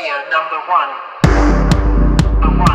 Radio number one. Number one.